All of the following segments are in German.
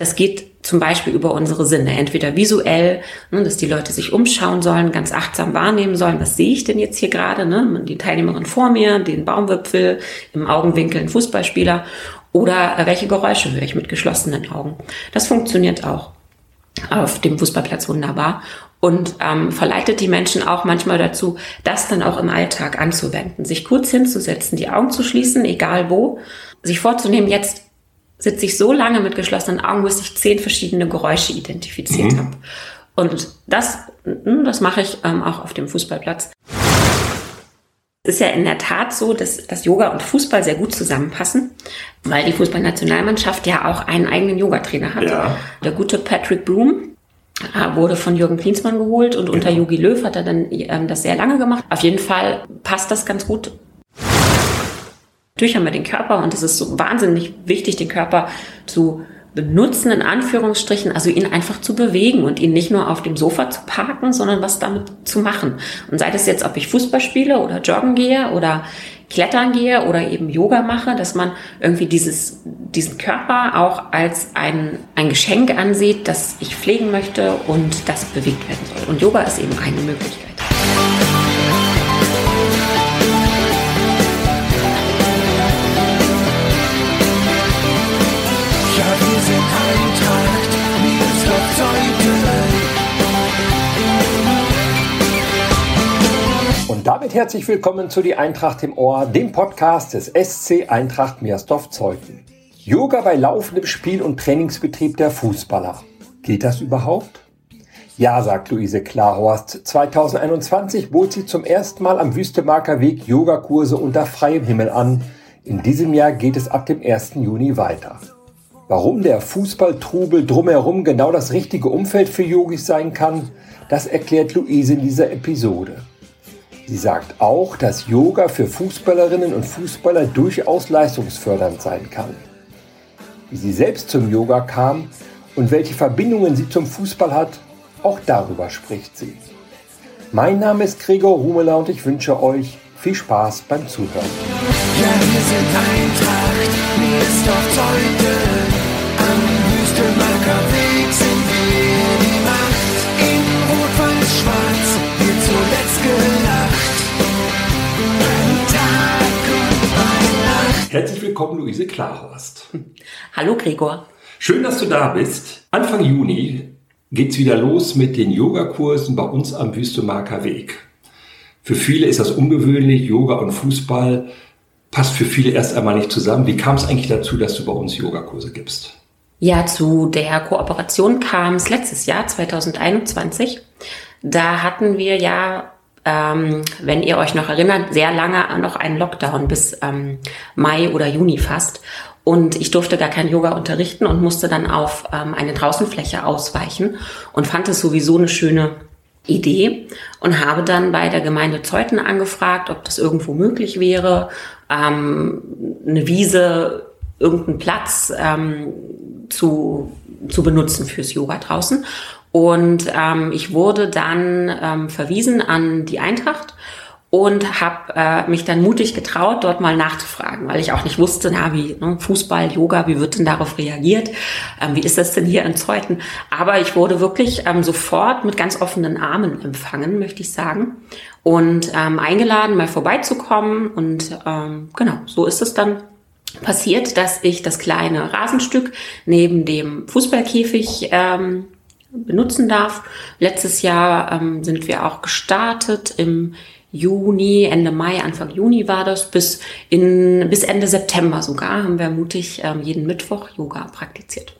Das geht zum Beispiel über unsere Sinne, entweder visuell, ne, dass die Leute sich umschauen sollen, ganz achtsam wahrnehmen sollen, was sehe ich denn jetzt hier gerade, ne? die Teilnehmerin vor mir, den Baumwipfel, im Augenwinkel ein Fußballspieler oder welche Geräusche höre ich mit geschlossenen Augen. Das funktioniert auch auf dem Fußballplatz wunderbar und ähm, verleitet die Menschen auch manchmal dazu, das dann auch im Alltag anzuwenden, sich kurz hinzusetzen, die Augen zu schließen, egal wo, sich vorzunehmen, jetzt sitze ich so lange mit geschlossenen Augen, bis ich zehn verschiedene Geräusche identifiziert mhm. habe. Und das, hm, das mache ich ähm, auch auf dem Fußballplatz. Es ist ja in der Tat so, dass, dass Yoga und Fußball sehr gut zusammenpassen, weil die Fußballnationalmannschaft ja auch einen eigenen Yogatrainer hat. Ja. Der gute Patrick Bloom äh, wurde von Jürgen Klinsmann geholt und unter Yogi Löw hat er dann ähm, das sehr lange gemacht. Auf jeden Fall passt das ganz gut Haben wir den Körper und es ist so wahnsinnig wichtig, den Körper zu benutzen, in Anführungsstrichen, also ihn einfach zu bewegen und ihn nicht nur auf dem Sofa zu parken, sondern was damit zu machen. Und sei das jetzt, ob ich Fußball spiele oder joggen gehe oder klettern gehe oder eben Yoga mache, dass man irgendwie dieses, diesen Körper auch als ein, ein Geschenk ansieht, das ich pflegen möchte und das bewegt werden soll. Und Yoga ist eben eine Möglichkeit. Und damit herzlich willkommen zu Die Eintracht im Ohr, dem Podcast des SC Eintracht Meersdorf-Zeuthen. Yoga bei laufendem Spiel- und Trainingsbetrieb der Fußballer. Geht das überhaupt? Ja, sagt Luise Klarhorst. 2021 bot sie zum ersten Mal am Wüstemarker Weg Yogakurse unter freiem Himmel an. In diesem Jahr geht es ab dem 1. Juni weiter. Warum der Fußballtrubel drumherum genau das richtige Umfeld für Yogis sein kann, das erklärt Luise in dieser Episode. Sie sagt auch, dass Yoga für Fußballerinnen und Fußballer durchaus leistungsfördernd sein kann. Wie sie selbst zum Yoga kam und welche Verbindungen sie zum Fußball hat, auch darüber spricht sie. Mein Name ist Gregor Rumeler und ich wünsche euch viel Spaß beim Zuhören. Ja, wir sind Eintracht, mir ist doch Zeuge, am Wüstelmarker sind wir die Macht, in Rot-Weiß-Schwarz wird zuletzt gelacht. Herzlich willkommen, Luise Klarhorst. Hallo, Gregor. Schön, dass du da bist. Anfang Juni geht's wieder los mit den Yogakursen bei uns am Wüstemarker Weg. Für viele ist das ungewöhnlich. Yoga und Fußball passt für viele erst einmal nicht zusammen. Wie kam es eigentlich dazu, dass du bei uns Yogakurse gibst? Ja, zu der Kooperation kam es letztes Jahr, 2021. Da hatten wir ja ähm, wenn ihr euch noch erinnert, sehr lange noch einen Lockdown bis ähm, Mai oder Juni fast. Und ich durfte gar kein Yoga unterrichten und musste dann auf ähm, eine Draußenfläche ausweichen und fand es sowieso eine schöne Idee und habe dann bei der Gemeinde Zeuthen angefragt, ob das irgendwo möglich wäre, ähm, eine Wiese, irgendeinen Platz ähm, zu, zu benutzen fürs Yoga draußen. Und ähm, ich wurde dann ähm, verwiesen an die Eintracht und habe äh, mich dann mutig getraut, dort mal nachzufragen, weil ich auch nicht wusste, na wie ne, Fußball, Yoga, wie wird denn darauf reagiert? Ähm, wie ist das denn hier in Zeuthen? Aber ich wurde wirklich ähm, sofort mit ganz offenen Armen empfangen, möchte ich sagen, und ähm, eingeladen, mal vorbeizukommen. Und ähm, genau, so ist es dann passiert, dass ich das kleine Rasenstück neben dem Fußballkäfig ähm, benutzen darf. Letztes Jahr ähm, sind wir auch gestartet im Juni, Ende Mai, Anfang Juni war das, bis, in, bis Ende September sogar haben wir mutig ähm, jeden Mittwoch Yoga praktiziert.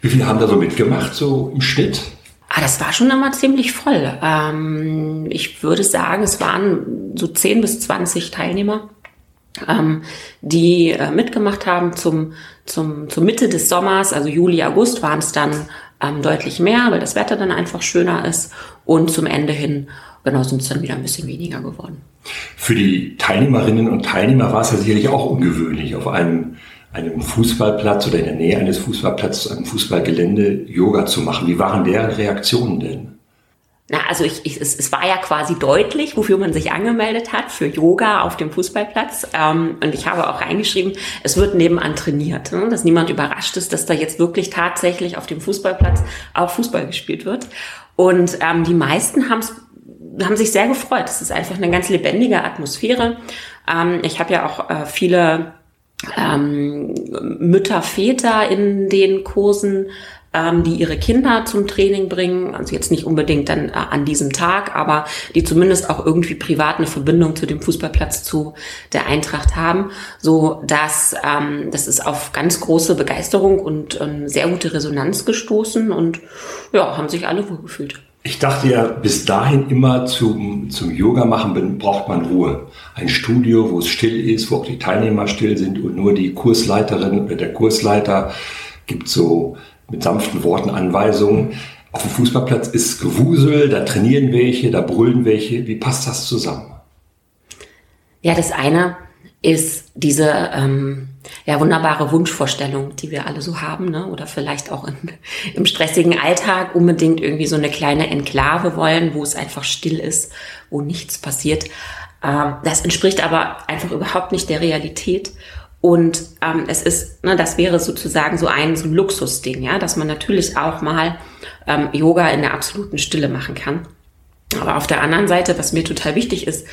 Wie viele haben da so mitgemacht, so im Schnitt? Ah, das war schon immer ziemlich voll. Ähm, ich würde sagen, es waren so 10 bis 20 Teilnehmer, ähm, die äh, mitgemacht haben zum, zum, zur Mitte des Sommers, also Juli, August waren es dann ähm, deutlich mehr, weil das Wetter dann einfach schöner ist. Und zum Ende hin, genau, sind es dann wieder ein bisschen weniger geworden. Für die Teilnehmerinnen und Teilnehmer war es ja sicherlich auch ungewöhnlich, auf einem, einem Fußballplatz oder in der Nähe eines Fußballplatzes, einem Fußballgelände Yoga zu machen. Wie waren deren Reaktionen denn? Na, also ich, ich, es, es war ja quasi deutlich, wofür man sich angemeldet hat, für Yoga auf dem Fußballplatz. Ähm, und ich habe auch reingeschrieben, es wird nebenan trainiert, ne? dass niemand überrascht ist, dass da jetzt wirklich tatsächlich auf dem Fußballplatz auch Fußball gespielt wird. Und ähm, die meisten haben's, haben sich sehr gefreut. Es ist einfach eine ganz lebendige Atmosphäre. Ähm, ich habe ja auch äh, viele ähm, Mütter, Väter in den Kursen ähm, die ihre Kinder zum Training bringen, also jetzt nicht unbedingt dann äh, an diesem Tag, aber die zumindest auch irgendwie privat eine Verbindung zu dem Fußballplatz zu der Eintracht haben, so dass ähm, das ist auf ganz große Begeisterung und ähm, sehr gute Resonanz gestoßen und ja, haben sich alle wohlgefühlt. Ich dachte ja bis dahin immer zum, zum Yoga machen braucht man Ruhe. Ein Studio, wo es still ist, wo auch die Teilnehmer still sind und nur die Kursleiterin oder der Kursleiter gibt so mit sanften Worten Anweisungen. Auf dem Fußballplatz ist Gewusel, da trainieren welche, da brüllen welche. Wie passt das zusammen? Ja, das eine ist diese ähm, ja, wunderbare Wunschvorstellung, die wir alle so haben, ne? oder vielleicht auch in, im stressigen Alltag unbedingt irgendwie so eine kleine Enklave wollen, wo es einfach still ist, wo nichts passiert. Ähm, das entspricht aber einfach überhaupt nicht der Realität. Und ähm, es ist, ne, das wäre sozusagen so ein, so ein Luxusding, ja, dass man natürlich auch mal ähm, Yoga in der absoluten Stille machen kann. Aber auf der anderen Seite, was mir total wichtig ist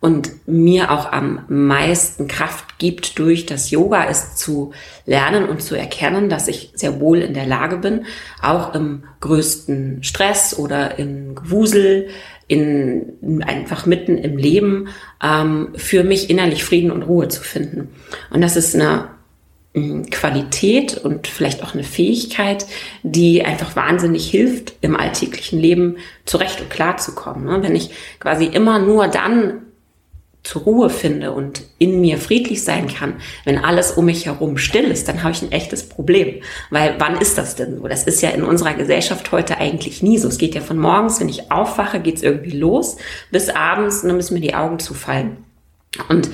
und mir auch am meisten Kraft gibt durch das Yoga, ist zu lernen und zu erkennen, dass ich sehr wohl in der Lage bin, auch im größten Stress oder im Gewusel, in, einfach mitten im Leben ähm, für mich innerlich Frieden und Ruhe zu finden. Und das ist eine mm, Qualität und vielleicht auch eine Fähigkeit, die einfach wahnsinnig hilft, im alltäglichen Leben zurecht und klar zu kommen. Ne? Wenn ich quasi immer nur dann zur Ruhe finde und in mir friedlich sein kann, wenn alles um mich herum still ist, dann habe ich ein echtes Problem. Weil wann ist das denn so? Das ist ja in unserer Gesellschaft heute eigentlich nie so. Es geht ja von morgens, wenn ich aufwache, geht es irgendwie los, bis abends, und dann müssen mir die Augen zufallen. Und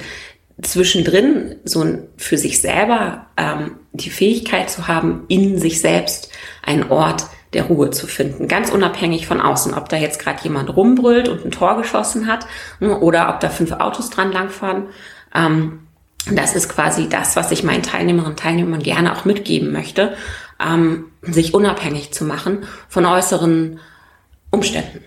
zwischendrin so für sich selber ähm, die Fähigkeit zu haben, in sich selbst einen Ort der Ruhe zu finden. Ganz unabhängig von außen, ob da jetzt gerade jemand rumbrüllt und ein Tor geschossen hat ne, oder ob da fünf Autos dran langfahren. Ähm, das ist quasi das, was ich meinen Teilnehmerinnen und Teilnehmern gerne auch mitgeben möchte, ähm, sich unabhängig zu machen von äußeren Umständen.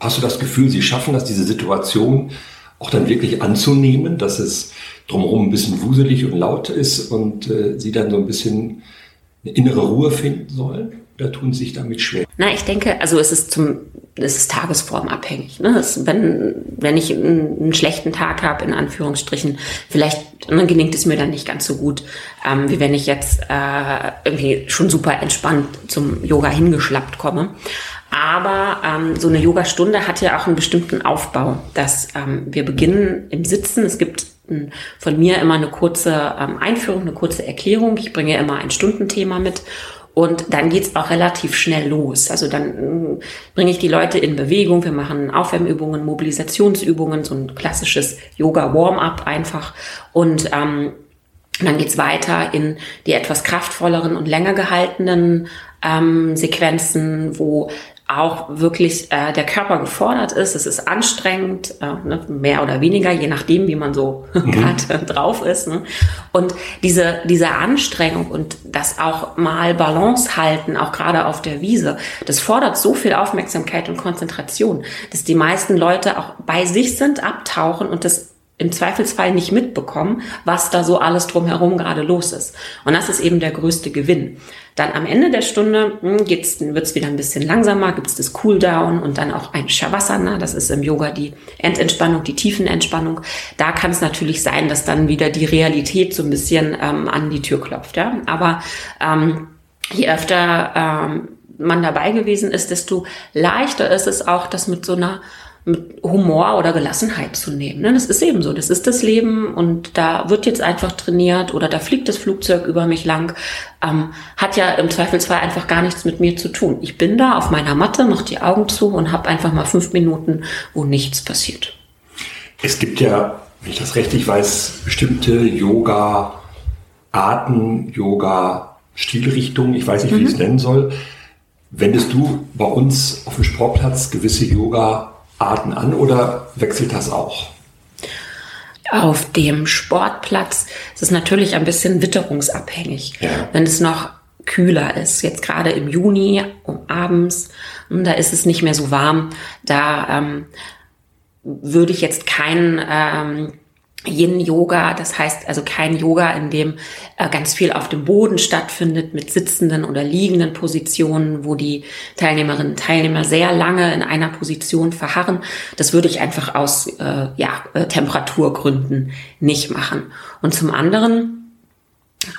Hast du das Gefühl, Sie schaffen das, diese Situation auch dann wirklich anzunehmen, dass es drumherum ein bisschen wuselig und laut ist und äh, Sie dann so ein bisschen eine innere Ruhe finden sollen? Oder tun sich damit schwer? Na, ich denke, also es ist zum, es ist tagesformabhängig. Ne? Es, wenn, wenn ich einen, einen schlechten Tag habe, in Anführungsstrichen, vielleicht ne, gelingt es mir dann nicht ganz so gut, ähm, wie wenn ich jetzt äh, irgendwie schon super entspannt zum Yoga hingeschlappt komme. Aber ähm, so eine Yogastunde hat ja auch einen bestimmten Aufbau, dass ähm, wir beginnen im Sitzen. Es gibt von mir immer eine kurze ähm, Einführung, eine kurze Erklärung. Ich bringe immer ein Stundenthema mit und dann geht's auch relativ schnell los. Also dann äh, bringe ich die Leute in Bewegung. Wir machen Aufwärmübungen, Mobilisationsübungen, so ein klassisches Yoga-Warm-up einfach. Und ähm, dann geht's weiter in die etwas kraftvolleren und länger gehaltenen ähm, Sequenzen, wo auch wirklich äh, der Körper gefordert ist. Es ist anstrengend, äh, ne, mehr oder weniger, je nachdem, wie man so mhm. gerade drauf ist. Ne? Und diese, diese Anstrengung und das auch mal Balance halten, auch gerade auf der Wiese, das fordert so viel Aufmerksamkeit und Konzentration, dass die meisten Leute auch bei sich sind, abtauchen und das im Zweifelsfall nicht mitbekommen, was da so alles drumherum gerade los ist. Und das ist eben der größte Gewinn. Dann am Ende der Stunde hm, geht's, wird's wieder ein bisschen langsamer, gibt's das Cooldown und dann auch ein Shavasana, das ist im Yoga die Endentspannung, die Tiefenentspannung. Da kann es natürlich sein, dass dann wieder die Realität so ein bisschen ähm, an die Tür klopft. Ja? Aber ähm, je öfter ähm, man dabei gewesen ist, desto leichter ist es auch, das mit so einer mit Humor oder Gelassenheit zu nehmen. Ne? Das ist eben so, das ist das Leben und da wird jetzt einfach trainiert oder da fliegt das Flugzeug über mich lang. Ähm, hat ja im Zweifelsfall einfach gar nichts mit mir zu tun. Ich bin da auf meiner Matte, mach die Augen zu und habe einfach mal fünf Minuten, wo nichts passiert. Es gibt ja, wenn ich das richtig weiß, bestimmte Yoga-Arten, Yoga-Stilrichtungen, ich weiß nicht, wie mhm. ich es nennen soll. Wendest du bei uns auf dem Sportplatz gewisse Yoga-Arten an oder wechselt das auch? Auf dem Sportplatz ist es natürlich ein bisschen witterungsabhängig. Ja. Wenn es noch kühler ist, jetzt gerade im Juni um abends, hm, da ist es nicht mehr so warm, da ähm, würde ich jetzt keinen ähm, Yin-Yoga, das heißt also kein Yoga, in dem äh, ganz viel auf dem Boden stattfindet mit sitzenden oder liegenden Positionen, wo die Teilnehmerinnen und Teilnehmer sehr lange in einer Position verharren. Das würde ich einfach aus äh, ja, äh, Temperaturgründen nicht machen. Und zum anderen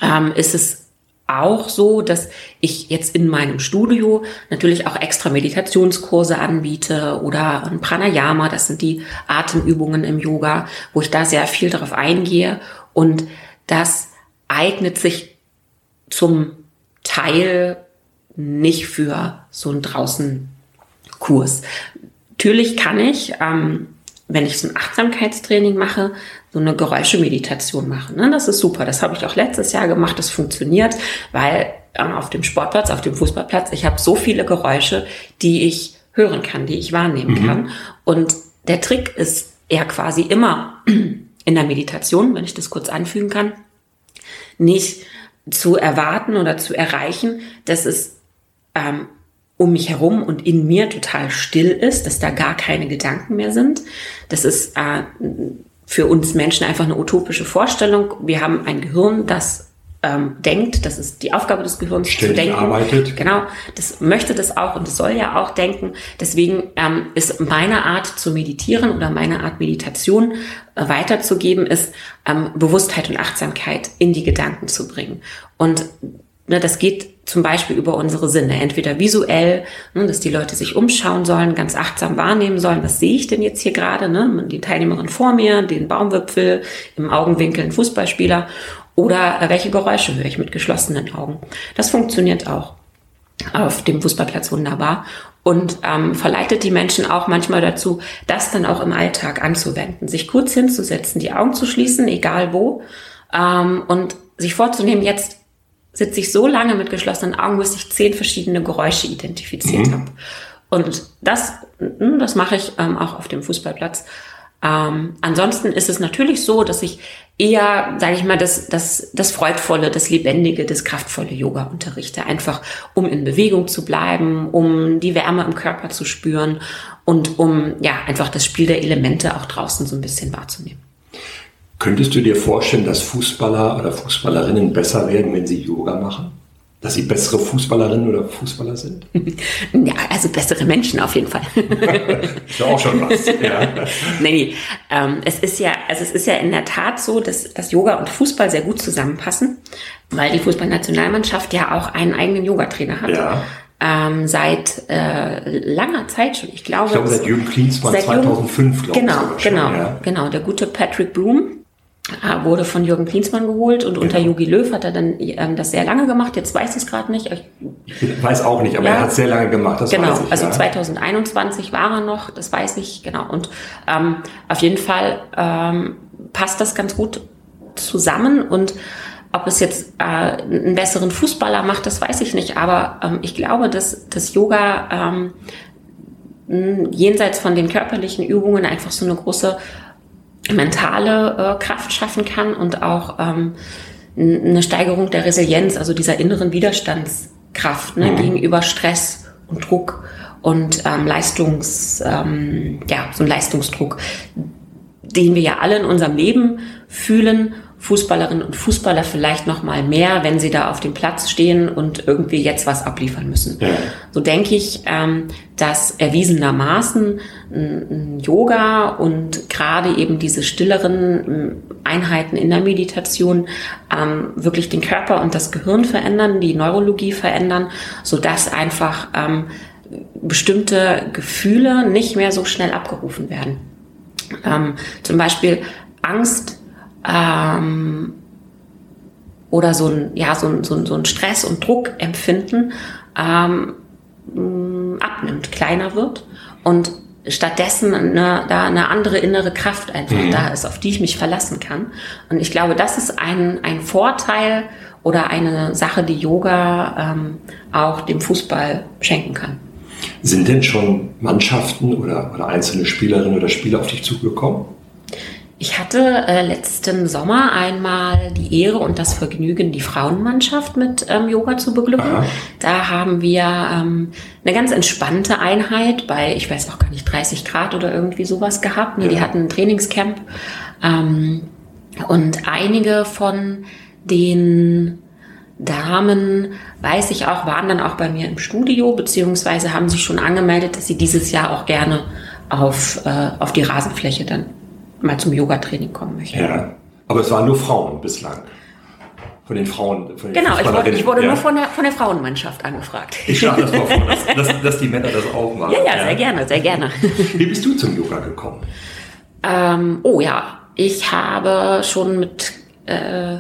ähm, ist es auch so, dass ich jetzt in meinem Studio natürlich auch extra Meditationskurse anbiete oder ein Pranayama, das sind die Atemübungen im Yoga, wo ich da sehr viel darauf eingehe und das eignet sich zum Teil nicht für so einen draußen Kurs. Natürlich kann ich ähm, wenn ich so ein Achtsamkeitstraining mache, so eine Geräuschemeditation machen. Ne? Das ist super. Das habe ich auch letztes Jahr gemacht. Das funktioniert, weil ähm, auf dem Sportplatz, auf dem Fußballplatz, ich habe so viele Geräusche, die ich hören kann, die ich wahrnehmen mhm. kann. Und der Trick ist eher quasi immer in der Meditation, wenn ich das kurz anfügen kann, nicht zu erwarten oder zu erreichen, dass es ähm, um mich herum und in mir total still ist, dass da gar keine Gedanken mehr sind. Das ist äh, für uns Menschen einfach eine utopische Vorstellung. Wir haben ein Gehirn, das ähm, denkt, das ist die Aufgabe des Gehirns Ständig zu denken. Arbeitet. Genau, das möchte das auch und das soll ja auch denken. Deswegen ähm, ist meine Art zu meditieren oder meine Art Meditation äh, weiterzugeben, ist ähm, Bewusstheit und Achtsamkeit in die Gedanken zu bringen. Und Ne, das geht zum Beispiel über unsere Sinne, entweder visuell, ne, dass die Leute sich umschauen sollen, ganz achtsam wahrnehmen sollen, was sehe ich denn jetzt hier gerade, ne? die Teilnehmerin vor mir, den Baumwipfel, im Augenwinkel ein Fußballspieler oder welche Geräusche höre ich mit geschlossenen Augen. Das funktioniert auch auf dem Fußballplatz wunderbar und ähm, verleitet die Menschen auch manchmal dazu, das dann auch im Alltag anzuwenden, sich kurz hinzusetzen, die Augen zu schließen, egal wo, ähm, und sich vorzunehmen, jetzt sitze ich so lange mit geschlossenen Augen, bis ich zehn verschiedene Geräusche identifiziert mhm. habe. Und das, hm, das mache ich ähm, auch auf dem Fußballplatz. Ähm, ansonsten ist es natürlich so, dass ich eher, sage ich mal, das, das, das Freudvolle, das Lebendige, das kraftvolle Yoga unterrichte. Einfach um in Bewegung zu bleiben, um die Wärme im Körper zu spüren und um ja einfach das Spiel der Elemente auch draußen so ein bisschen wahrzunehmen. Könntest du dir vorstellen, dass Fußballer oder Fußballerinnen besser werden, wenn sie Yoga machen? Dass sie bessere Fußballerinnen oder Fußballer sind? Ja, also bessere Menschen auf jeden Fall. ist ja auch schon was. Ja. nee, nee. Ähm, es ist ja, also es ist ja in der Tat so, dass, dass Yoga und Fußball sehr gut zusammenpassen, weil die Fußballnationalmannschaft ja auch einen eigenen Yogatrainer hat. Ja. Ähm, seit äh, langer Zeit schon. Ich glaube, ich glaube seit Jürgen Klinsmann 2005, glaube genau, ich. Genau, genau, ja. genau. Der gute Patrick Bloom, wurde von Jürgen Klinsmann geholt und unter Jogi Löw hat er dann ähm, das sehr lange gemacht. Jetzt weiß ich es gerade nicht. Ich, ich weiß auch nicht, aber ja, er hat sehr lange gemacht. Das genau, ich, also ja. 2021 war er noch, das weiß ich genau. Und ähm, auf jeden Fall ähm, passt das ganz gut zusammen und ob es jetzt äh, einen besseren Fußballer macht, das weiß ich nicht. Aber ähm, ich glaube, dass das Yoga ähm, jenseits von den körperlichen Übungen einfach so eine große mentale äh, Kraft schaffen kann und auch ähm, eine Steigerung der Resilienz, also dieser inneren Widerstandskraft ne, mhm. gegenüber Stress und Druck und ähm, Leistungs, ähm, ja, so ein Leistungsdruck, den wir ja alle in unserem Leben fühlen Fußballerinnen und Fußballer vielleicht noch mal mehr, wenn sie da auf dem Platz stehen und irgendwie jetzt was abliefern müssen. Ja. So denke ich, ähm, dass erwiesenermaßen Yoga und gerade eben diese stilleren Einheiten in der Meditation ähm, wirklich den Körper und das Gehirn verändern, die Neurologie verändern, so dass einfach ähm, bestimmte Gefühle nicht mehr so schnell abgerufen werden. zum Beispiel Angst ähm, oder so ein, ja, so ein, so ein, so ein Stress- und Druckempfinden ähm, abnimmt, kleiner wird und stattdessen eine, da eine andere innere Kraft einfach mhm. da ist, auf die ich mich verlassen kann. Und ich glaube, das ist ein, ein Vorteil oder eine Sache, die Yoga ähm, auch dem Fußball schenken kann. Sind denn schon Mannschaften oder, oder einzelne Spielerinnen oder Spieler auf dich zugekommen? Ich hatte äh, letzten Sommer einmal die Ehre und das Vergnügen, die Frauenmannschaft mit ähm, Yoga zu beglücken. Aha. Da haben wir ähm, eine ganz entspannte Einheit bei, ich weiß auch gar nicht, 30 Grad oder irgendwie sowas gehabt. Nee, ja. Die hatten ein Trainingscamp. Ähm, und einige von den Damen, weiß ich auch, waren dann auch bei mir im Studio, beziehungsweise haben sich schon angemeldet, dass sie dieses Jahr auch gerne auf, äh, auf die Rasenfläche dann mal zum Yoga-Training kommen möchten. Ja, aber es waren nur Frauen bislang. Von den Frauen. Von den genau, ich wurde, ich wurde ja. nur von der, von der Frauenmannschaft angefragt. Ich schlage das mal vor, dass, dass, dass, die Männer das auch machen. Ja, ja, sehr gerne, sehr gerne. Wie bist du zum Yoga gekommen? Ähm, oh ja, ich habe schon mit, äh,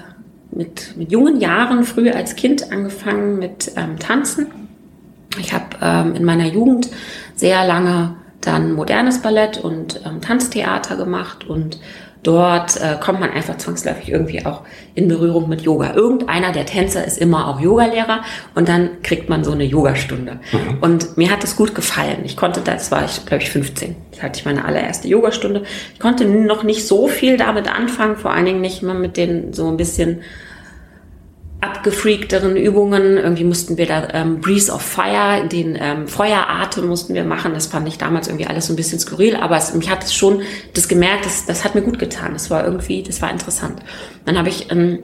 mit, mit jungen Jahren, früh als Kind, angefangen mit ähm, Tanzen. Ich habe ähm, in meiner Jugend sehr lange dann modernes Ballett und ähm, Tanztheater gemacht und dort äh, kommt man einfach zwangsläufig irgendwie auch in Berührung mit Yoga. Irgendeiner der Tänzer ist immer auch Yogalehrer und dann kriegt man so eine Yogastunde. Mhm. Und mir hat es gut gefallen. Ich konnte, das war ich, glaube ich, 15. Das hatte ich meine allererste Yogastunde. Ich konnte noch nicht so viel damit anfangen, vor allen Dingen nicht mal mit den so ein bisschen abgefreakteren Übungen. Irgendwie mussten wir da ähm, Breeze of Fire, den ähm, Feueratem mussten wir machen. Das fand ich damals irgendwie alles so ein bisschen skurril, aber es, mich hat es schon das gemerkt, das, das hat mir gut getan. Das war irgendwie, das war interessant. Dann habe ich in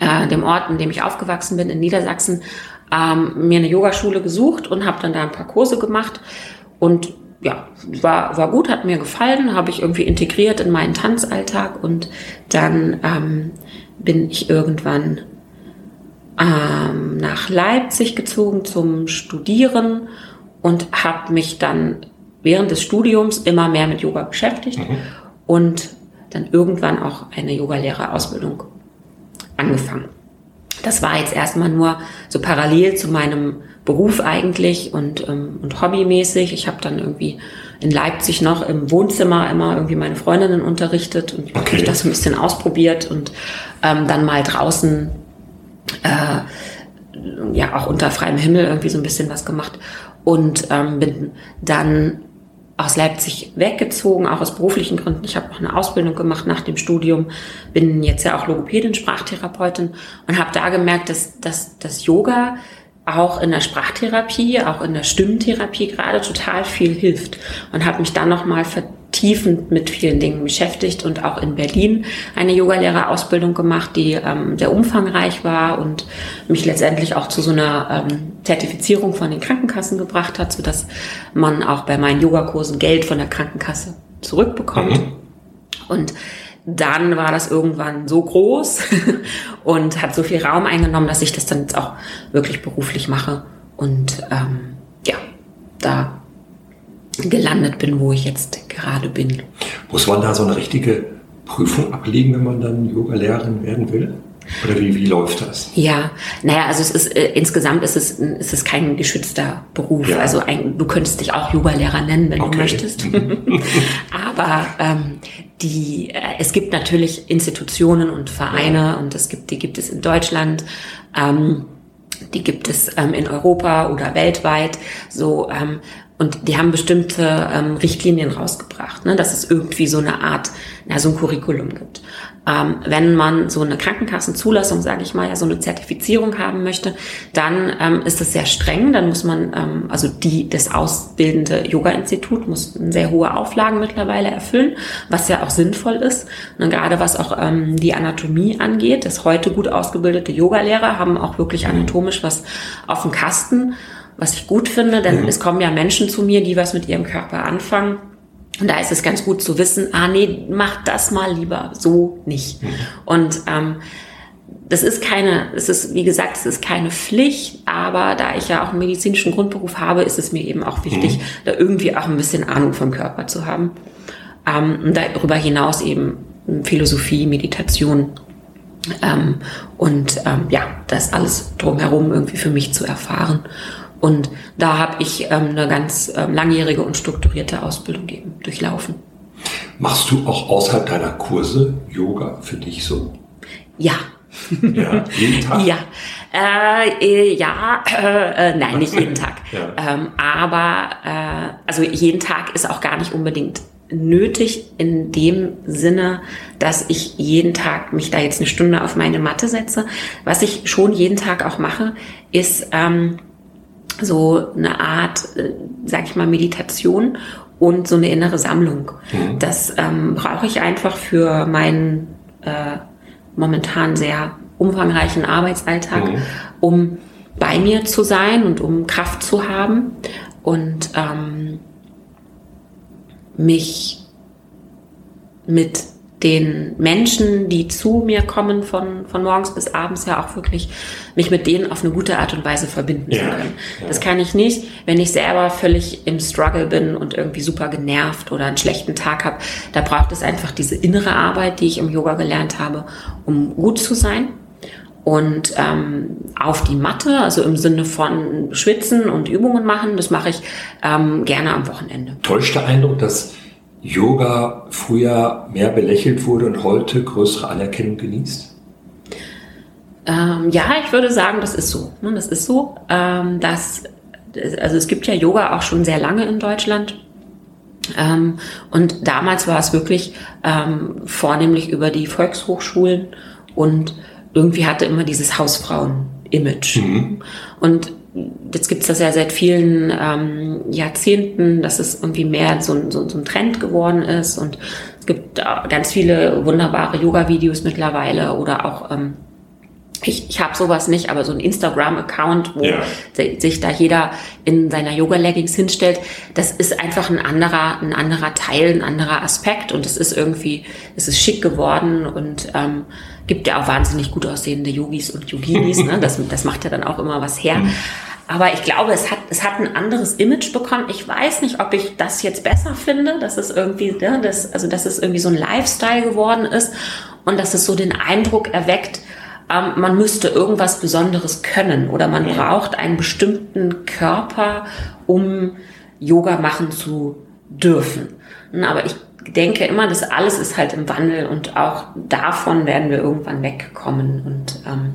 äh, dem Ort, in dem ich aufgewachsen bin, in Niedersachsen, ähm, mir eine Yogaschule gesucht und habe dann da ein paar Kurse gemacht und ja, war, war gut, hat mir gefallen, habe ich irgendwie integriert in meinen Tanzalltag und dann ähm, bin ich irgendwann ähm, nach Leipzig gezogen zum Studieren und habe mich dann während des Studiums immer mehr mit Yoga beschäftigt mhm. und dann irgendwann auch eine Yogalehrerausbildung angefangen. Das war jetzt erstmal nur so parallel zu meinem Beruf eigentlich und, ähm, und hobbymäßig. Ich habe dann irgendwie in Leipzig noch im Wohnzimmer immer irgendwie meine Freundinnen unterrichtet und okay. das ein bisschen ausprobiert und ähm, dann mal draußen äh, ja auch unter freiem Himmel irgendwie so ein bisschen was gemacht und ähm, bin dann aus Leipzig weggezogen, auch aus beruflichen Gründen. Ich habe noch eine Ausbildung gemacht nach dem Studium, bin jetzt ja auch Logopädin, Sprachtherapeutin und habe da gemerkt, dass, dass dass Yoga auch in der Sprachtherapie, auch in der Stimmtherapie gerade total viel hilft und habe mich dann nochmal vertiefend mit vielen Dingen beschäftigt und auch in Berlin eine Yogalehrerausbildung gemacht, die ähm, sehr umfangreich war und mich letztendlich auch zu so einer ähm, Zertifizierung von den Krankenkassen gebracht hat, sodass man auch bei meinen Yogakursen Geld von der Krankenkasse zurückbekommt. Mhm. Und dann war das irgendwann so groß und hat so viel Raum eingenommen, dass ich das dann jetzt auch wirklich beruflich mache und ähm, ja, da gelandet bin, wo ich jetzt gerade bin. Muss man da so eine richtige Prüfung ablegen, wenn man dann Yoga-Lehrerin werden will? Oder wie, wie läuft das? Ja, naja, also es ist äh, insgesamt ist es, ist es kein geschützter Beruf. Ja. Also ein, du könntest dich auch Yoga-Lehrer nennen, wenn okay. du möchtest. Aber ähm, die, äh, es gibt natürlich Institutionen und Vereine ja. und es gibt, die gibt es in Deutschland. Ähm, die gibt es ähm, in Europa oder weltweit. So ähm, und die haben bestimmte ähm, Richtlinien rausgebracht, ne, dass es irgendwie so eine Art, na, so ein Curriculum gibt. Ähm, wenn man so eine Krankenkassenzulassung, sage ich mal, ja, so eine Zertifizierung haben möchte, dann ähm, ist es sehr streng. Dann muss man, ähm, also die, das ausbildende Yoga-Institut muss sehr hohe Auflagen mittlerweile erfüllen, was ja auch sinnvoll ist. Und gerade was auch ähm, die Anatomie angeht, dass heute gut ausgebildete Yogalehrer haben auch wirklich anatomisch was auf dem Kasten was ich gut finde, denn mhm. es kommen ja Menschen zu mir, die was mit ihrem Körper anfangen. Und da ist es ganz gut zu wissen, ah nee, mach das mal lieber so nicht. Mhm. Und ähm, das ist keine, es ist, wie gesagt, es ist keine Pflicht, aber da ich ja auch einen medizinischen Grundberuf habe, ist es mir eben auch wichtig, mhm. da irgendwie auch ein bisschen Ahnung vom Körper zu haben. Ähm, und darüber hinaus eben Philosophie, Meditation ähm, und ähm, ja, das alles drumherum irgendwie für mich zu erfahren. Und da habe ich ähm, eine ganz ähm, langjährige und strukturierte Ausbildung eben durchlaufen. Machst du auch außerhalb deiner Kurse Yoga für dich so? Ja, Ja, jeden Tag? ja, äh, äh, ja äh, äh, nein, nicht jeden Tag. ja. ähm, aber äh, also jeden Tag ist auch gar nicht unbedingt nötig in dem Sinne, dass ich jeden Tag mich da jetzt eine Stunde auf meine Matte setze. Was ich schon jeden Tag auch mache, ist ähm, so eine Art, äh, sag ich mal, Meditation und so eine innere Sammlung. Mhm. Das ähm, brauche ich einfach für meinen äh, momentan sehr umfangreichen Arbeitsalltag, mhm. um bei mir zu sein und um Kraft zu haben und ähm, mich mit den Menschen, die zu mir kommen von, von morgens bis abends ja auch wirklich mich mit denen auf eine gute Art und Weise verbinden ja, zu können. Das kann ich nicht, wenn ich selber völlig im Struggle bin und irgendwie super genervt oder einen schlechten Tag habe. Da braucht es einfach diese innere Arbeit, die ich im Yoga gelernt habe, um gut zu sein. Und ähm, auf die Matte, also im Sinne von Schwitzen und Übungen machen, das mache ich ähm, gerne am Wochenende. Täuscht der Eindruck, dass Yoga früher mehr belächelt wurde und heute größere Anerkennung genießt? Ähm, ja, ich würde sagen, das ist so. Ne? Das ist so. Ähm, dass, also es gibt ja Yoga auch schon sehr lange in Deutschland. Ähm, und damals war es wirklich ähm, vornehmlich über die Volkshochschulen und irgendwie hatte immer dieses Hausfrauen-Image. Mhm. Und jetzt gibt es das ja seit vielen ähm, Jahrzehnten, dass es irgendwie mehr so, so, so ein Trend geworden ist. Und es gibt ganz viele wunderbare Yoga-Videos mittlerweile oder auch ähm, ich, ich habe sowas nicht, aber so ein Instagram-Account, wo ja. sich da jeder in seiner Yoga-Leggings hinstellt, das ist einfach ein anderer, ein anderer Teil, ein anderer Aspekt und es ist irgendwie, es ist schick geworden und ähm, gibt ja auch wahnsinnig gut aussehende Yogis und Yoginis, ne? das, das macht ja dann auch immer was her. Mhm. Aber ich glaube, es hat, es hat ein anderes Image bekommen. Ich weiß nicht, ob ich das jetzt besser finde, dass es irgendwie, ne, dass, also dass es irgendwie so ein Lifestyle geworden ist und dass es so den Eindruck erweckt, ähm, man müsste irgendwas Besonderes können oder man braucht einen bestimmten Körper, um Yoga machen zu dürfen. Aber ich denke immer, das alles ist halt im Wandel und auch davon werden wir irgendwann wegkommen und ähm,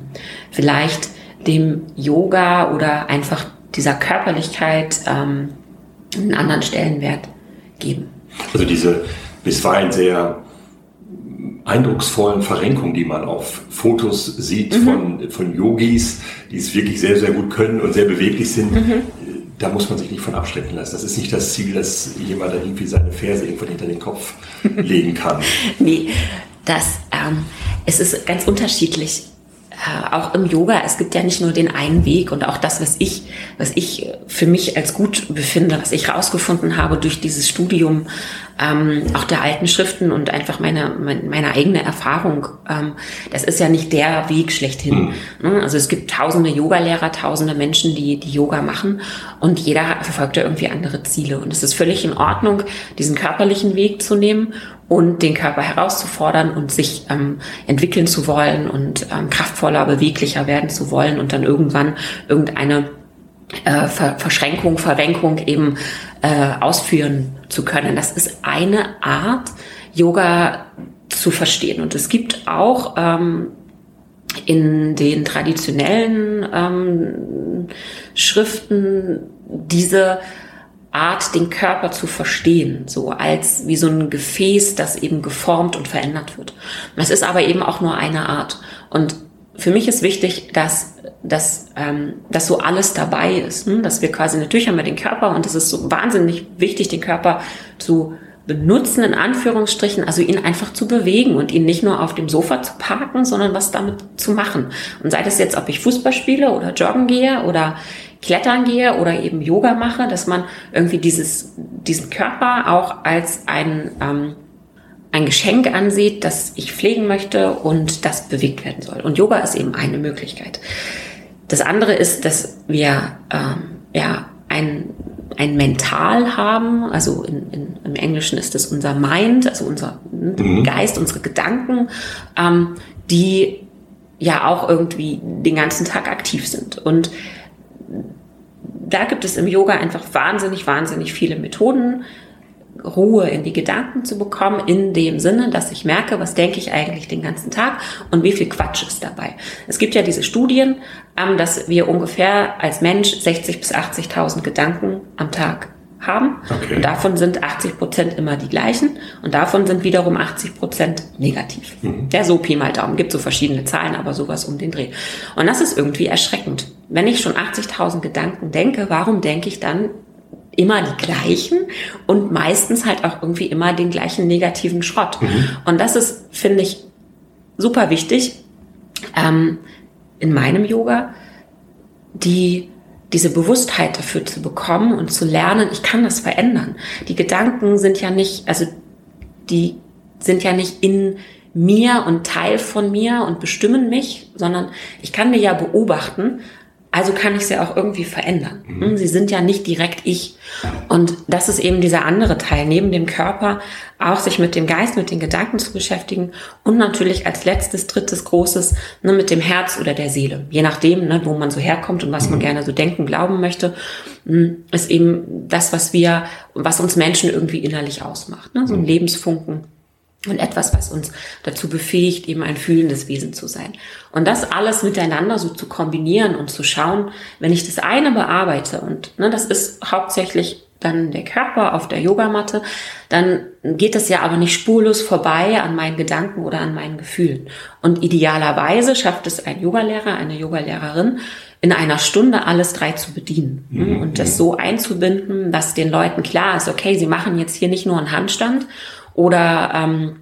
vielleicht dem Yoga oder einfach dieser Körperlichkeit ähm, einen anderen Stellenwert geben. Also diese bisweilen sehr eindrucksvollen Verrenkungen, die man auf Fotos sieht mhm. von, von Yogis, die es wirklich sehr, sehr gut können und sehr beweglich sind, mhm. da muss man sich nicht von abschrecken lassen. Das ist nicht das Ziel, dass jemand da irgendwie seine Ferse irgendwo hinter den Kopf legen kann. Nee, das, ähm, es ist ganz unterschiedlich. Äh, auch im Yoga, es gibt ja nicht nur den einen Weg und auch das, was ich, was ich für mich als gut befinde, was ich rausgefunden habe durch dieses Studium, ähm, auch der alten Schriften und einfach meine, meine, meine eigene Erfahrung. Ähm, das ist ja nicht der Weg schlechthin. Mhm. Also es gibt tausende Yogalehrer, tausende Menschen, die, die Yoga machen und jeder verfolgt ja irgendwie andere Ziele. Und es ist völlig in Ordnung, diesen körperlichen Weg zu nehmen und den Körper herauszufordern und sich ähm, entwickeln zu wollen und ähm, kraftvoller, beweglicher werden zu wollen und dann irgendwann irgendeine äh, Ver Verschränkung, Verrenkung eben äh, ausführen zu können. Das ist eine Art, Yoga zu verstehen. Und es gibt auch ähm, in den traditionellen ähm, Schriften diese Art, den Körper zu verstehen, so als wie so ein Gefäß, das eben geformt und verändert wird. Das ist aber eben auch nur eine Art. Und für mich ist wichtig, dass, dass, ähm, dass so alles dabei ist, hm? dass wir quasi natürlich haben wir den Körper und es ist so wahnsinnig wichtig, den Körper zu benutzen, in Anführungsstrichen, also ihn einfach zu bewegen und ihn nicht nur auf dem Sofa zu parken, sondern was damit zu machen. Und sei das jetzt, ob ich Fußball spiele oder joggen gehe oder klettern gehe oder eben Yoga mache, dass man irgendwie dieses, diesen Körper auch als ein, ähm, ein Geschenk ansieht, das ich pflegen möchte und das bewegt werden soll. Und Yoga ist eben eine Möglichkeit. Das andere ist, dass wir ähm, ja ein, ein Mental haben, also in, in, im Englischen ist es unser Mind, also unser mhm. Geist, unsere Gedanken, ähm, die ja auch irgendwie den ganzen Tag aktiv sind. Und da gibt es im Yoga einfach wahnsinnig, wahnsinnig viele Methoden. Ruhe in die Gedanken zu bekommen, in dem Sinne, dass ich merke, was denke ich eigentlich den ganzen Tag und wie viel Quatsch ist dabei. Es gibt ja diese Studien, ähm, dass wir ungefähr als Mensch 60 bis 80.000 Gedanken am Tag haben. Okay. Und davon sind 80 Prozent immer die gleichen und davon sind wiederum 80 Prozent negativ. Mhm. Ja, so Pi mal Daumen. Gibt so verschiedene Zahlen, aber sowas um den Dreh. Und das ist irgendwie erschreckend. Wenn ich schon 80.000 Gedanken denke, warum denke ich dann immer die gleichen und meistens halt auch irgendwie immer den gleichen negativen Schrott. Mhm. Und das ist, finde ich, super wichtig ähm, in meinem Yoga, die diese Bewusstheit dafür zu bekommen und zu lernen, ich kann das verändern. Die Gedanken sind ja nicht, also die sind ja nicht in mir und Teil von mir und bestimmen mich, sondern ich kann mir ja beobachten, also kann ich sie auch irgendwie verändern. Mhm. Hm, sie sind ja nicht direkt ich. Und das ist eben dieser andere Teil, neben dem Körper auch sich mit dem Geist, mit den Gedanken zu beschäftigen und natürlich als letztes, drittes, großes ne, mit dem Herz oder der Seele. Je nachdem, ne, wo man so herkommt und was man mhm. gerne so denken, glauben möchte, hm, ist eben das, was wir, was uns Menschen irgendwie innerlich ausmacht. Ne? So ein mhm. Lebensfunken und etwas, was uns dazu befähigt, eben ein fühlendes Wesen zu sein. Und das alles miteinander so zu kombinieren und zu schauen, wenn ich das eine bearbeite und ne, das ist hauptsächlich dann der Körper auf der Yogamatte, dann geht das ja aber nicht spurlos vorbei an meinen Gedanken oder an meinen Gefühlen. Und idealerweise schafft es ein Yogalehrer, eine Yogalehrerin, in einer Stunde alles drei zu bedienen mhm. und das so einzubinden, dass den Leuten klar ist, okay, sie machen jetzt hier nicht nur einen Handstand oder ähm,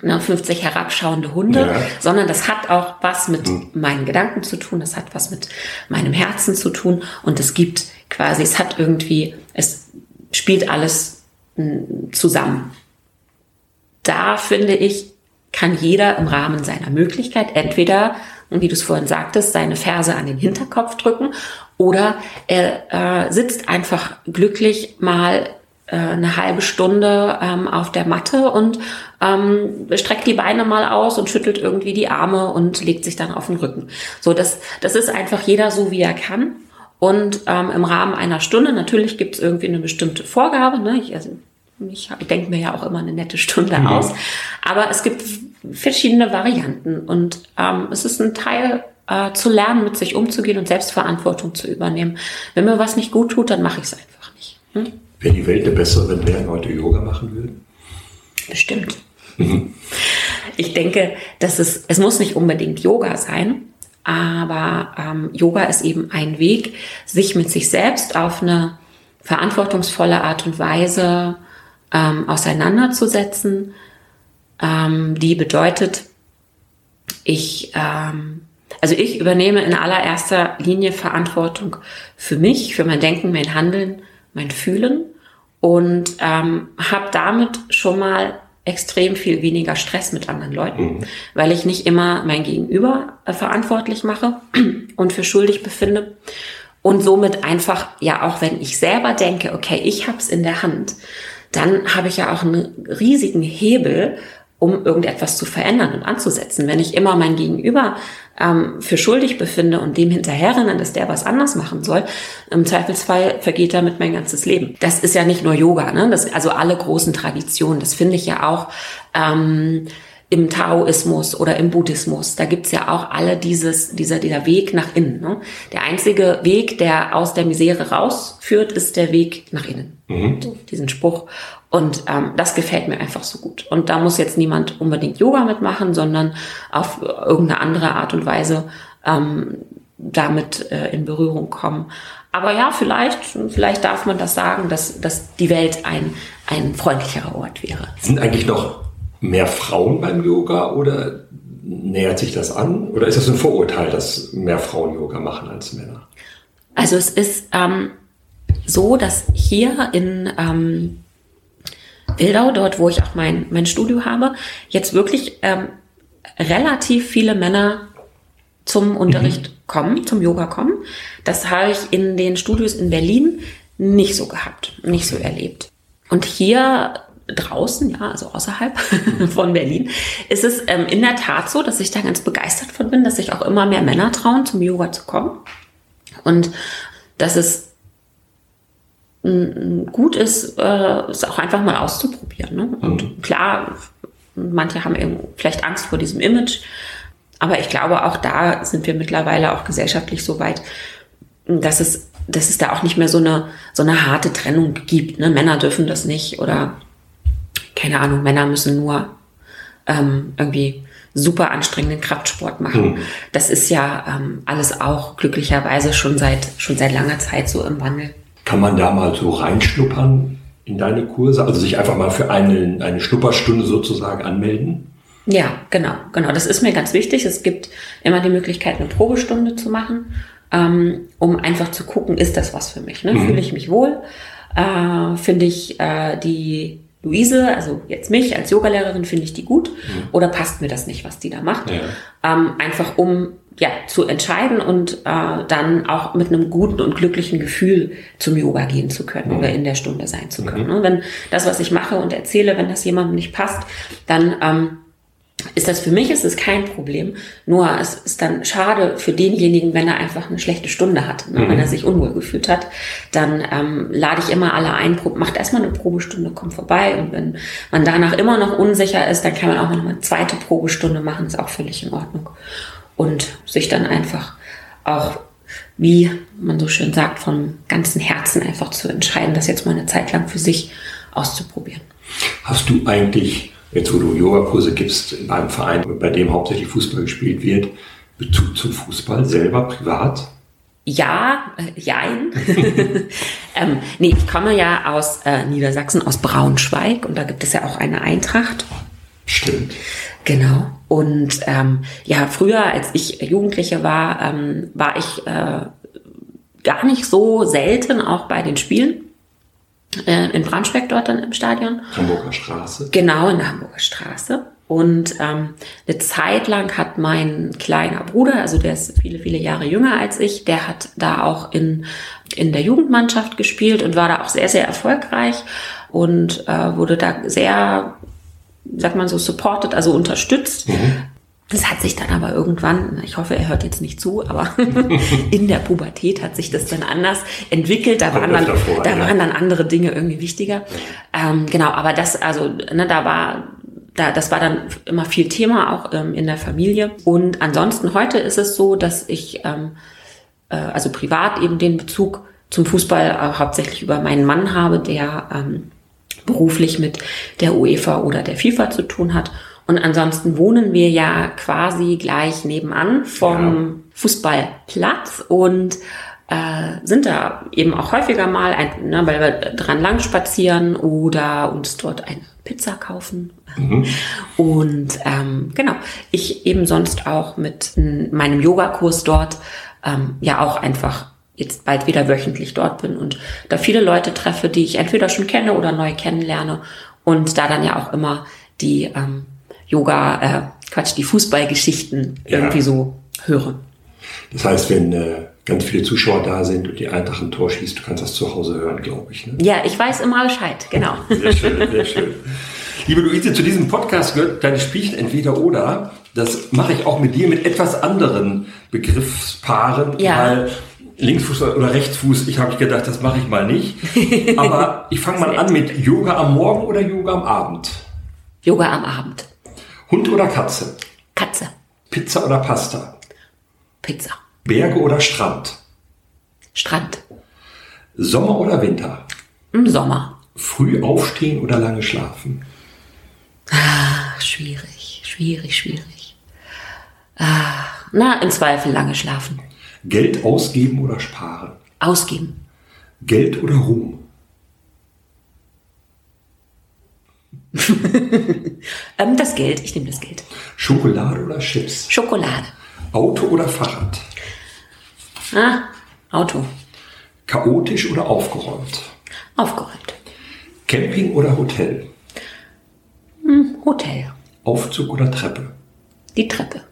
50 ne, herabschauende Hunde, ja. sondern das hat auch was mit mhm. meinen Gedanken zu tun, das hat was mit meinem Herzen zu tun und es gibt quasi, es hat irgendwie, es spielt alles hm, zusammen. Da finde ich, kann jeder im Rahmen seiner Möglichkeit entweder, wie du es vorhin sagtest, seine Ferse an den Hinterkopf drücken oder er äh, sitzt einfach glücklich mal eine halbe Stunde ähm, auf der Matte und ähm, streckt die Beine mal aus und schüttelt irgendwie die Arme und legt sich dann auf den Rücken. So, das, das ist einfach jeder so, wie er kann. Und ähm, im Rahmen einer Stunde, natürlich gibt es irgendwie eine bestimmte Vorgabe. Ne? Ich, also, ich denke mir ja auch immer eine nette Stunde mhm. aus. Aber es gibt verschiedene Varianten. Und ähm, es ist ein Teil äh, zu lernen, mit sich umzugehen und Selbstverantwortung zu übernehmen. Wenn mir was nicht gut tut, dann mache ich es einfach nicht. Hm? Wäre die Welt eine bessere, wenn mehr Leute Yoga machen würden? Bestimmt. Mhm. Ich denke, dass es, es muss nicht unbedingt Yoga sein, aber ähm, Yoga ist eben ein Weg, sich mit sich selbst auf eine verantwortungsvolle Art und Weise ähm, auseinanderzusetzen, ähm, die bedeutet, ich, ähm, also ich übernehme in allererster Linie Verantwortung für mich, für mein Denken, mein Handeln, mein Fühlen und ähm, habe damit schon mal extrem viel weniger Stress mit anderen Leuten, mhm. weil ich nicht immer mein Gegenüber äh, verantwortlich mache und für schuldig befinde und somit einfach ja auch wenn ich selber denke, okay, ich habe es in der Hand, dann habe ich ja auch einen riesigen Hebel, um irgendetwas zu verändern und anzusetzen. Wenn ich immer mein Gegenüber ähm, für schuldig befinde und dem hinterherrennen, dass der was anders machen soll, im Zweifelsfall vergeht damit mein ganzes Leben. Das ist ja nicht nur Yoga, ne? Das, also alle großen Traditionen, das finde ich ja auch. Ähm, im Taoismus oder im Buddhismus, da gibt's ja auch alle dieses, dieser, dieser Weg nach innen. Ne? Der einzige Weg, der aus der Misere rausführt, ist der Weg nach innen. Mhm. Diesen Spruch. Und ähm, das gefällt mir einfach so gut. Und da muss jetzt niemand unbedingt Yoga mitmachen, sondern auf irgendeine andere Art und Weise ähm, damit äh, in Berührung kommen. Aber ja, vielleicht, vielleicht darf man das sagen, dass, dass die Welt ein, ein freundlicherer Ort wäre. Sind eigentlich noch mehr Frauen beim Yoga oder nähert sich das an? Oder ist das ein Vorurteil, dass mehr Frauen Yoga machen als Männer? Also es ist ähm, so, dass hier in ähm, Wildau, dort wo ich auch mein, mein Studio habe, jetzt wirklich ähm, relativ viele Männer zum Unterricht mhm. kommen, zum Yoga kommen. Das habe ich in den Studios in Berlin nicht so gehabt, nicht so erlebt. Und hier draußen, ja, also außerhalb von Berlin, ist es ähm, in der Tat so, dass ich da ganz begeistert von bin, dass sich auch immer mehr Männer trauen, zum Yoga zu kommen. Und dass es gut ist, äh, es auch einfach mal auszuprobieren. Ne? Und mhm. klar, manche haben eben vielleicht Angst vor diesem Image, aber ich glaube, auch da sind wir mittlerweile auch gesellschaftlich so weit, dass es, dass es da auch nicht mehr so eine, so eine harte Trennung gibt. Ne? Männer dürfen das nicht oder keine Ahnung, Männer müssen nur ähm, irgendwie super anstrengenden Kraftsport machen. Mhm. Das ist ja ähm, alles auch glücklicherweise schon seit, schon seit langer Zeit so im Wandel. Kann man da mal so reinschnuppern in deine Kurse? Also sich einfach mal für eine, eine Schnupperstunde sozusagen anmelden? Ja, genau, genau. Das ist mir ganz wichtig. Es gibt immer die Möglichkeit, eine Probestunde zu machen, ähm, um einfach zu gucken, ist das was für mich? Ne? Mhm. Fühle ich mich wohl? Äh, Finde ich äh, die Luise, also jetzt mich als Yogalehrerin, finde ich die gut mhm. oder passt mir das nicht, was die da macht? Ja. Ähm, einfach um ja zu entscheiden und äh, dann auch mit einem guten und glücklichen Gefühl zum Yoga gehen zu können mhm. oder in der Stunde sein zu können. Mhm. Wenn das, was ich mache und erzähle, wenn das jemandem nicht passt, dann ähm, ist das für mich ist es kein Problem. Nur es ist dann schade für denjenigen, wenn er einfach eine schlechte Stunde hat, ne? mhm. wenn er sich unwohl gefühlt hat. Dann ähm, lade ich immer alle ein, macht erstmal eine Probestunde, kommt vorbei und wenn man danach immer noch unsicher ist, dann kann man auch noch eine zweite Probestunde machen, ist auch völlig in Ordnung. Und sich dann einfach auch, wie man so schön sagt, vom ganzen Herzen einfach zu entscheiden, das jetzt mal eine Zeit lang für sich auszuprobieren. Hast du eigentlich jetzt wo du Yogakurse gibst in einem Verein, bei dem hauptsächlich Fußball gespielt wird, Bezug zum Fußball selber privat? Ja, äh, jein. ähm, nee, ich komme ja aus äh, Niedersachsen, aus Braunschweig und da gibt es ja auch eine Eintracht. Stimmt. Genau. Und ähm, ja, früher, als ich Jugendliche war, ähm, war ich äh, gar nicht so selten auch bei den Spielen äh, in Braunschweig dort dann im Stadion. Hamburger Straße. Genau, in der Hamburger Straße. Und ähm, eine Zeit lang hat mein kleiner Bruder, also der ist viele, viele Jahre jünger als ich, der hat da auch in, in der Jugendmannschaft gespielt und war da auch sehr, sehr erfolgreich und äh, wurde da sehr, sagt man so, supported, also unterstützt. Mhm. Das hat sich dann aber irgendwann, ich hoffe, er hört jetzt nicht zu, aber in der Pubertät hat sich das dann anders entwickelt. Da, waren dann, davor, da ja. waren dann andere Dinge irgendwie wichtiger. Ähm, genau, aber das, also, ne, da war, da, das war dann immer viel Thema auch ähm, in der Familie. Und ansonsten heute ist es so, dass ich, ähm, äh, also privat eben den Bezug zum Fußball äh, hauptsächlich über meinen Mann habe, der ähm, beruflich mit der UEFA oder der FIFA zu tun hat und ansonsten wohnen wir ja quasi gleich nebenan vom ja. Fußballplatz und äh, sind da eben auch häufiger mal, ein, ne, weil wir dran lang spazieren oder uns dort eine Pizza kaufen. Mhm. Und ähm, genau, ich eben sonst auch mit meinem Yogakurs dort ähm, ja auch einfach jetzt bald wieder wöchentlich dort bin und da viele Leute treffe, die ich entweder schon kenne oder neu kennenlerne und da dann ja auch immer die ähm, Yoga, äh, Quatsch, die Fußballgeschichten ja. irgendwie so höre. Das heißt, wenn äh, ganz viele Zuschauer da sind und die Eintracht ein Tor schießt, du kannst das zu Hause hören, glaube ich. Ne? Ja, ich weiß immer Bescheid, genau. Sehr schön, sehr schön. Liebe Luise, zu diesem Podcast gehört deine Spielchen entweder oder. Das mache ich auch mit dir mit etwas anderen Begriffspaaren, ja. weil Linksfuß oder Rechtsfuß, ich habe gedacht, das mache ich mal nicht. Aber ich fange mal an mit Yoga am Morgen oder Yoga am Abend. Yoga am Abend. Hund oder Katze? Katze. Pizza oder Pasta? Pizza. Berge oder Strand? Strand. Sommer oder Winter? Im Sommer. Früh aufstehen oder lange schlafen? Ach, schwierig, schwierig, schwierig. Ach, na, im Zweifel lange schlafen. Geld ausgeben oder sparen? Ausgeben. Geld oder Ruhm? ähm, das Geld, ich nehme das Geld. Schokolade oder Chips? Schokolade. Auto oder Fahrrad? Ah, Auto. Chaotisch oder aufgeräumt? Aufgeräumt. Camping oder Hotel? Hm, Hotel. Aufzug oder Treppe? Die Treppe.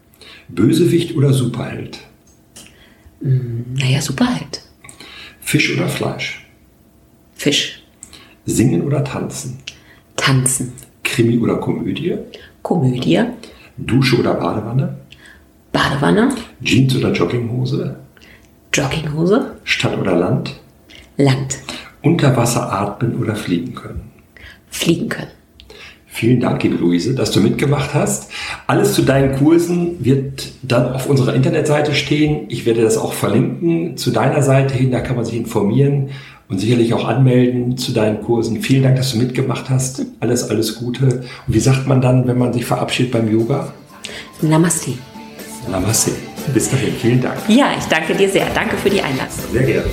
Bösewicht oder Superheld? Hm, naja, Superheld. Fisch oder Fleisch? Fisch. Singen oder tanzen? Tanzen. Krimi oder Komödie? Komödie. Dusche oder Badewanne? Badewanne. Jeans oder Jogginghose? Jogginghose. Stadt oder Land? Land. unter Wasser atmen oder fliegen können? Fliegen können. Vielen Dank, liebe Luise, dass du mitgemacht hast. Alles zu deinen Kursen wird dann auf unserer Internetseite stehen. Ich werde das auch verlinken zu deiner Seite hin. Da kann man sich informieren und sicherlich auch anmelden zu deinen Kursen. Vielen Dank, dass du mitgemacht hast. Alles, alles Gute. Und wie sagt man dann, wenn man sich verabschiedet beim Yoga? Namaste. Namaste. Bis dahin. Vielen Dank. Ja, ich danke dir sehr. Danke für die Einladung. Sehr gerne.